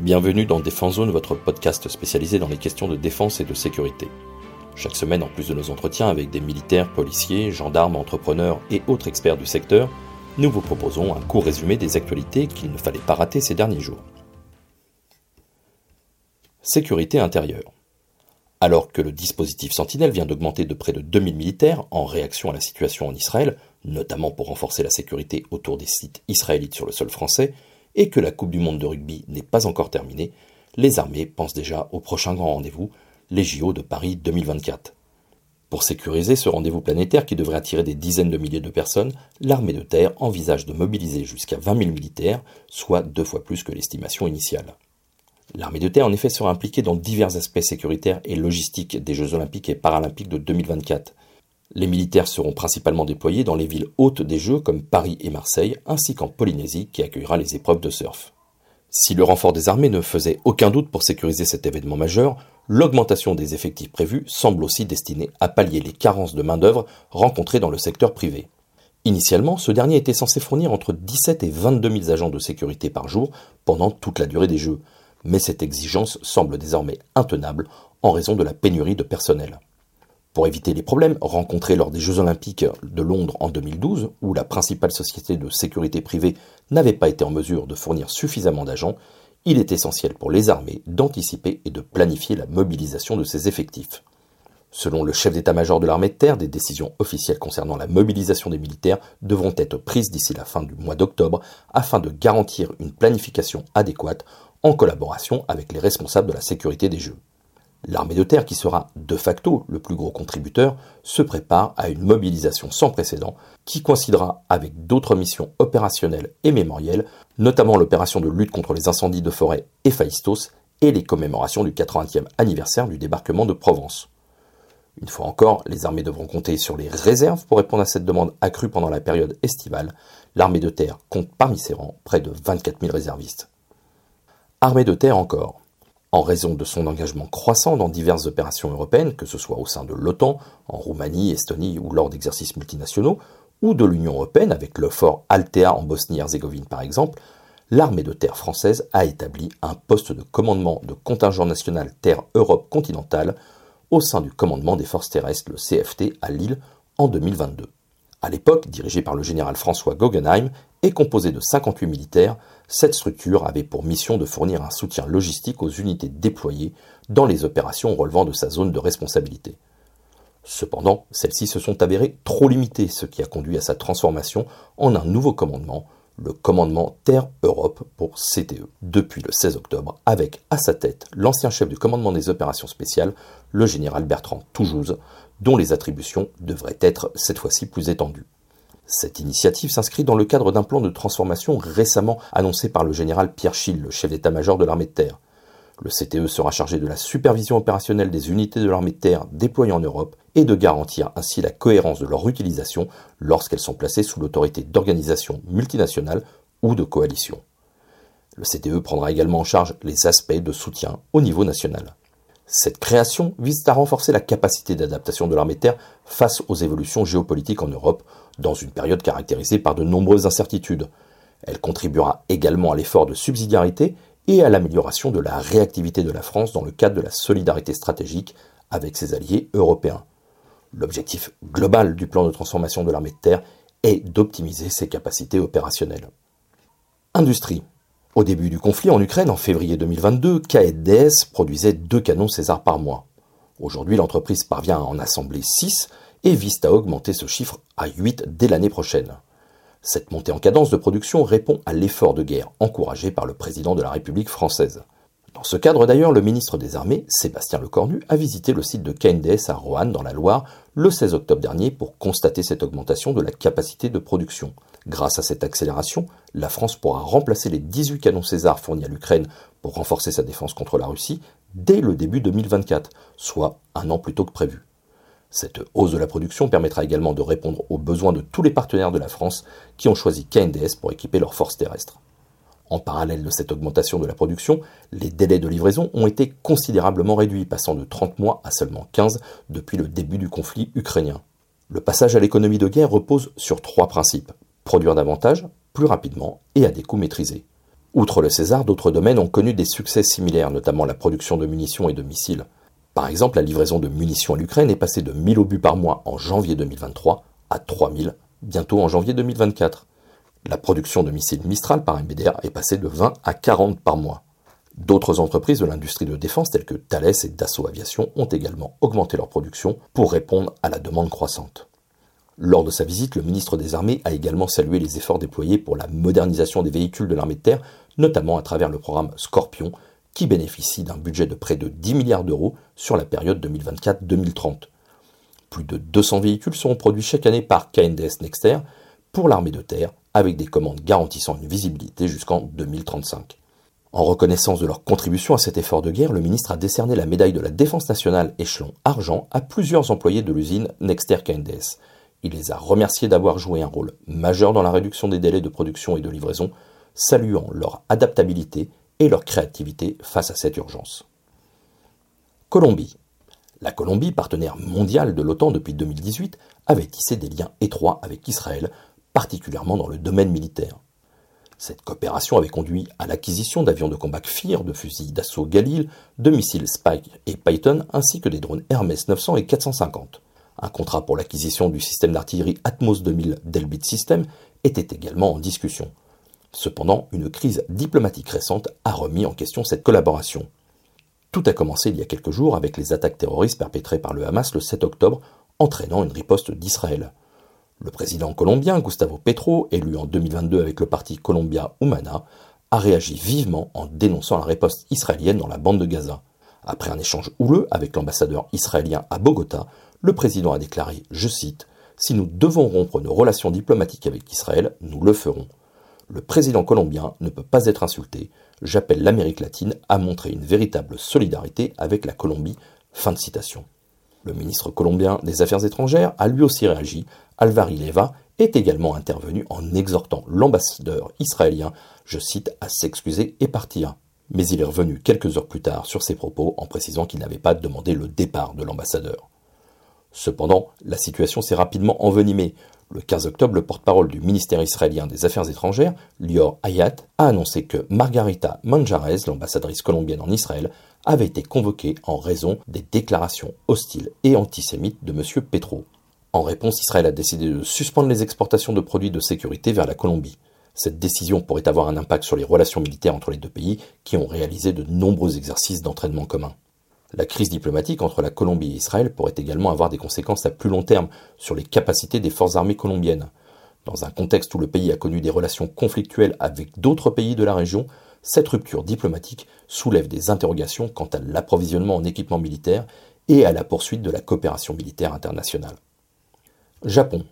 Bienvenue dans Défense Zone, votre podcast spécialisé dans les questions de défense et de sécurité. Chaque semaine, en plus de nos entretiens avec des militaires, policiers, gendarmes, entrepreneurs et autres experts du secteur, nous vous proposons un court résumé des actualités qu'il ne fallait pas rater ces derniers jours. Sécurité intérieure. Alors que le dispositif Sentinelle vient d'augmenter de près de 2000 militaires en réaction à la situation en Israël, notamment pour renforcer la sécurité autour des sites israélites sur le sol français, et que la Coupe du Monde de rugby n'est pas encore terminée, les armées pensent déjà au prochain grand rendez-vous, les JO de Paris 2024. Pour sécuriser ce rendez-vous planétaire qui devrait attirer des dizaines de milliers de personnes, l'armée de terre envisage de mobiliser jusqu'à 20 000 militaires, soit deux fois plus que l'estimation initiale. L'armée de terre en effet sera impliquée dans divers aspects sécuritaires et logistiques des Jeux olympiques et paralympiques de 2024. Les militaires seront principalement déployés dans les villes hautes des Jeux comme Paris et Marseille, ainsi qu'en Polynésie qui accueillera les épreuves de surf. Si le renfort des armées ne faisait aucun doute pour sécuriser cet événement majeur, l'augmentation des effectifs prévus semble aussi destinée à pallier les carences de main-d'œuvre rencontrées dans le secteur privé. Initialement, ce dernier était censé fournir entre 17 et 22 000 agents de sécurité par jour pendant toute la durée des Jeux, mais cette exigence semble désormais intenable en raison de la pénurie de personnel. Pour éviter les problèmes rencontrés lors des Jeux olympiques de Londres en 2012, où la principale société de sécurité privée n'avait pas été en mesure de fournir suffisamment d'agents, il est essentiel pour les armées d'anticiper et de planifier la mobilisation de ces effectifs. Selon le chef d'état-major de l'armée de terre, des décisions officielles concernant la mobilisation des militaires devront être prises d'ici la fin du mois d'octobre afin de garantir une planification adéquate en collaboration avec les responsables de la sécurité des Jeux. L'armée de terre, qui sera de facto le plus gros contributeur, se prépare à une mobilisation sans précédent qui coïncidera avec d'autres missions opérationnelles et mémorielles, notamment l'opération de lutte contre les incendies de forêt Héphaïstos et les commémorations du 80e anniversaire du débarquement de Provence. Une fois encore, les armées devront compter sur les réserves pour répondre à cette demande accrue pendant la période estivale. L'armée de terre compte parmi ses rangs près de 24 000 réservistes. Armée de terre encore. En raison de son engagement croissant dans diverses opérations européennes, que ce soit au sein de l'OTAN, en Roumanie, Estonie ou lors d'exercices multinationaux, ou de l'Union européenne avec le fort Altea en Bosnie-Herzégovine par exemple, l'armée de terre française a établi un poste de commandement de contingent national Terre Europe continentale au sein du commandement des forces terrestres, le CFT, à Lille en 2022. À l'époque, dirigé par le général François Guggenheim et composé de 58 militaires, cette structure avait pour mission de fournir un soutien logistique aux unités déployées dans les opérations relevant de sa zone de responsabilité. Cependant, celles-ci se sont avérées trop limitées, ce qui a conduit à sa transformation en un nouveau commandement, le commandement Terre-Europe pour CTE, depuis le 16 octobre, avec à sa tête l'ancien chef du commandement des opérations spéciales, le général Bertrand Toujouz, dont les attributions devraient être cette fois-ci plus étendues. Cette initiative s'inscrit dans le cadre d'un plan de transformation récemment annoncé par le général Pierre Schill, le chef d'état-major de l'armée de terre. Le CTE sera chargé de la supervision opérationnelle des unités de l'armée de terre déployées en Europe et de garantir ainsi la cohérence de leur utilisation lorsqu'elles sont placées sous l'autorité d'organisations multinationales ou de coalitions. Le CTE prendra également en charge les aspects de soutien au niveau national. Cette création vise à renforcer la capacité d'adaptation de l'armée de terre face aux évolutions géopolitiques en Europe dans une période caractérisée par de nombreuses incertitudes. Elle contribuera également à l'effort de subsidiarité et à l'amélioration de la réactivité de la France dans le cadre de la solidarité stratégique avec ses alliés européens. L'objectif global du plan de transformation de l'armée de terre est d'optimiser ses capacités opérationnelles. Industrie. Au début du conflit en Ukraine, en février 2022, KNDS produisait deux canons César par mois. Aujourd'hui, l'entreprise parvient à en assembler 6 et vise à augmenter ce chiffre à 8 dès l'année prochaine. Cette montée en cadence de production répond à l'effort de guerre encouragé par le président de la République française. Dans ce cadre d'ailleurs, le ministre des Armées, Sébastien Lecornu, a visité le site de KNDS à Roanne dans la Loire le 16 octobre dernier pour constater cette augmentation de la capacité de production. Grâce à cette accélération, la France pourra remplacer les 18 canons César fournis à l'Ukraine pour renforcer sa défense contre la Russie dès le début 2024, soit un an plus tôt que prévu. Cette hausse de la production permettra également de répondre aux besoins de tous les partenaires de la France qui ont choisi KNDS pour équiper leurs forces terrestres. En parallèle de cette augmentation de la production, les délais de livraison ont été considérablement réduits, passant de 30 mois à seulement 15 depuis le début du conflit ukrainien. Le passage à l'économie de guerre repose sur trois principes. Produire davantage, plus rapidement et à des coûts maîtrisés. Outre le César, d'autres domaines ont connu des succès similaires, notamment la production de munitions et de missiles. Par exemple, la livraison de munitions à l'Ukraine est passée de 1000 obus par mois en janvier 2023 à 3000 bientôt en janvier 2024. La production de missiles Mistral par MBDA est passée de 20 à 40 par mois. D'autres entreprises de l'industrie de défense telles que Thales et Dassault Aviation ont également augmenté leur production pour répondre à la demande croissante. Lors de sa visite, le ministre des Armées a également salué les efforts déployés pour la modernisation des véhicules de l'armée de terre, notamment à travers le programme Scorpion, qui bénéficie d'un budget de près de 10 milliards d'euros sur la période 2024-2030. Plus de 200 véhicules seront produits chaque année par KNDS Nexter pour l'armée de terre, avec des commandes garantissant une visibilité jusqu'en 2035. En reconnaissance de leur contribution à cet effort de guerre, le ministre a décerné la médaille de la Défense nationale échelon argent à plusieurs employés de l'usine Nexter KNDS. Il les a remerciés d'avoir joué un rôle majeur dans la réduction des délais de production et de livraison, saluant leur adaptabilité et leur créativité face à cette urgence. Colombie. La Colombie, partenaire mondial de l'OTAN depuis 2018, avait tissé des liens étroits avec Israël, particulièrement dans le domaine militaire. Cette coopération avait conduit à l'acquisition d'avions de combat FIR, de fusils d'assaut Galil, de missiles Spike et Python, ainsi que des drones Hermes 900 et 450. Un contrat pour l'acquisition du système d'artillerie Atmos 2000 d'Elbit System était également en discussion. Cependant, une crise diplomatique récente a remis en question cette collaboration. Tout a commencé il y a quelques jours avec les attaques terroristes perpétrées par le Hamas le 7 octobre, entraînant une riposte d'Israël. Le président colombien Gustavo Petro, élu en 2022 avec le parti Colombia Humana, a réagi vivement en dénonçant la riposte israélienne dans la bande de Gaza. Après un échange houleux avec l'ambassadeur israélien à Bogota, le président a déclaré, je cite, Si nous devons rompre nos relations diplomatiques avec Israël, nous le ferons. Le président colombien ne peut pas être insulté. J'appelle l'Amérique latine à montrer une véritable solidarité avec la Colombie. Fin de citation. Le ministre colombien des Affaires étrangères a lui aussi réagi. Alvaro Leva est également intervenu en exhortant l'ambassadeur israélien, je cite, à s'excuser et partir. Mais il est revenu quelques heures plus tard sur ses propos en précisant qu'il n'avait pas demandé le départ de l'ambassadeur. Cependant, la situation s'est rapidement envenimée. Le 15 octobre, le porte-parole du ministère israélien des Affaires étrangères, Lior Hayat, a annoncé que Margarita Manjarez, l'ambassadrice colombienne en Israël, avait été convoqué en raison des déclarations hostiles et antisémites de M. Petro. En réponse, Israël a décidé de suspendre les exportations de produits de sécurité vers la Colombie. Cette décision pourrait avoir un impact sur les relations militaires entre les deux pays qui ont réalisé de nombreux exercices d'entraînement commun. La crise diplomatique entre la Colombie et Israël pourrait également avoir des conséquences à plus long terme sur les capacités des forces armées colombiennes. Dans un contexte où le pays a connu des relations conflictuelles avec d'autres pays de la région, cette rupture diplomatique soulève des interrogations quant à l'approvisionnement en équipement militaire et à la poursuite de la coopération militaire internationale. Japon.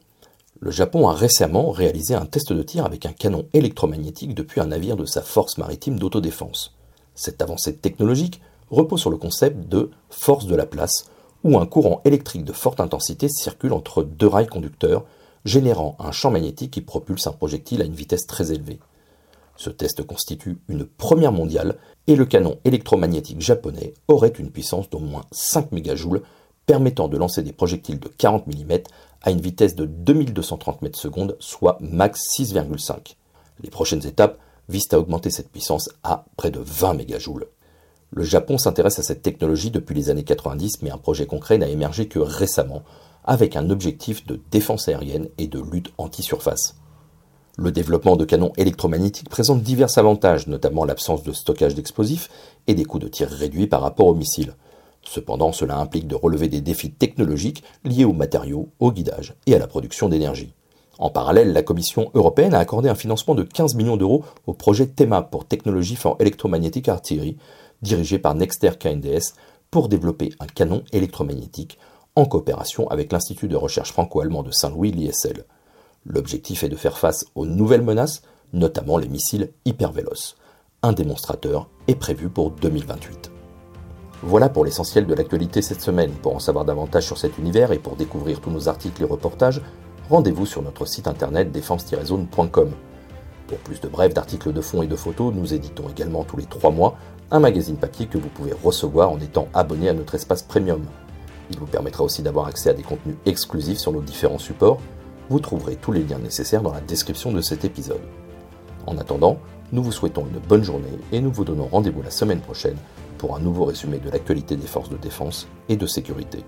Le Japon a récemment réalisé un test de tir avec un canon électromagnétique depuis un navire de sa force maritime d'autodéfense. Cette avancée technologique repose sur le concept de force de la place, où un courant électrique de forte intensité circule entre deux rails conducteurs, générant un champ magnétique qui propulse un projectile à une vitesse très élevée. Ce test constitue une première mondiale et le canon électromagnétique japonais aurait une puissance d'au moins 5 mégajoules permettant de lancer des projectiles de 40 mm à une vitesse de 2230 mètres soit max 6,5. Les prochaines étapes visent à augmenter cette puissance à près de 20 mégajoules. Le Japon s'intéresse à cette technologie depuis les années 90, mais un projet concret n'a émergé que récemment, avec un objectif de défense aérienne et de lutte anti-surface. Le développement de canons électromagnétiques présente divers avantages, notamment l'absence de stockage d'explosifs et des coûts de tir réduits par rapport aux missiles. Cependant, cela implique de relever des défis technologiques liés aux matériaux, au guidage et à la production d'énergie. En parallèle, la Commission européenne a accordé un financement de 15 millions d'euros au projet TEMA pour Technology for Electromagnetic Artillery, dirigé par Nexter KNDS, pour développer un canon électromagnétique en coopération avec l'Institut de recherche franco-allemand de Saint-Louis, l'ISL. L'objectif est de faire face aux nouvelles menaces, notamment les missiles hypervéloces. Un démonstrateur est prévu pour 2028. Voilà pour l'essentiel de l'actualité cette semaine. Pour en savoir davantage sur cet univers et pour découvrir tous nos articles et reportages, rendez-vous sur notre site internet défense-zone.com. Pour plus de brefs d'articles de fond et de photos, nous éditons également tous les 3 mois un magazine papier que vous pouvez recevoir en étant abonné à notre espace premium. Il vous permettra aussi d'avoir accès à des contenus exclusifs sur nos différents supports vous trouverez tous les liens nécessaires dans la description de cet épisode. En attendant, nous vous souhaitons une bonne journée et nous vous donnons rendez-vous la semaine prochaine pour un nouveau résumé de l'actualité des forces de défense et de sécurité.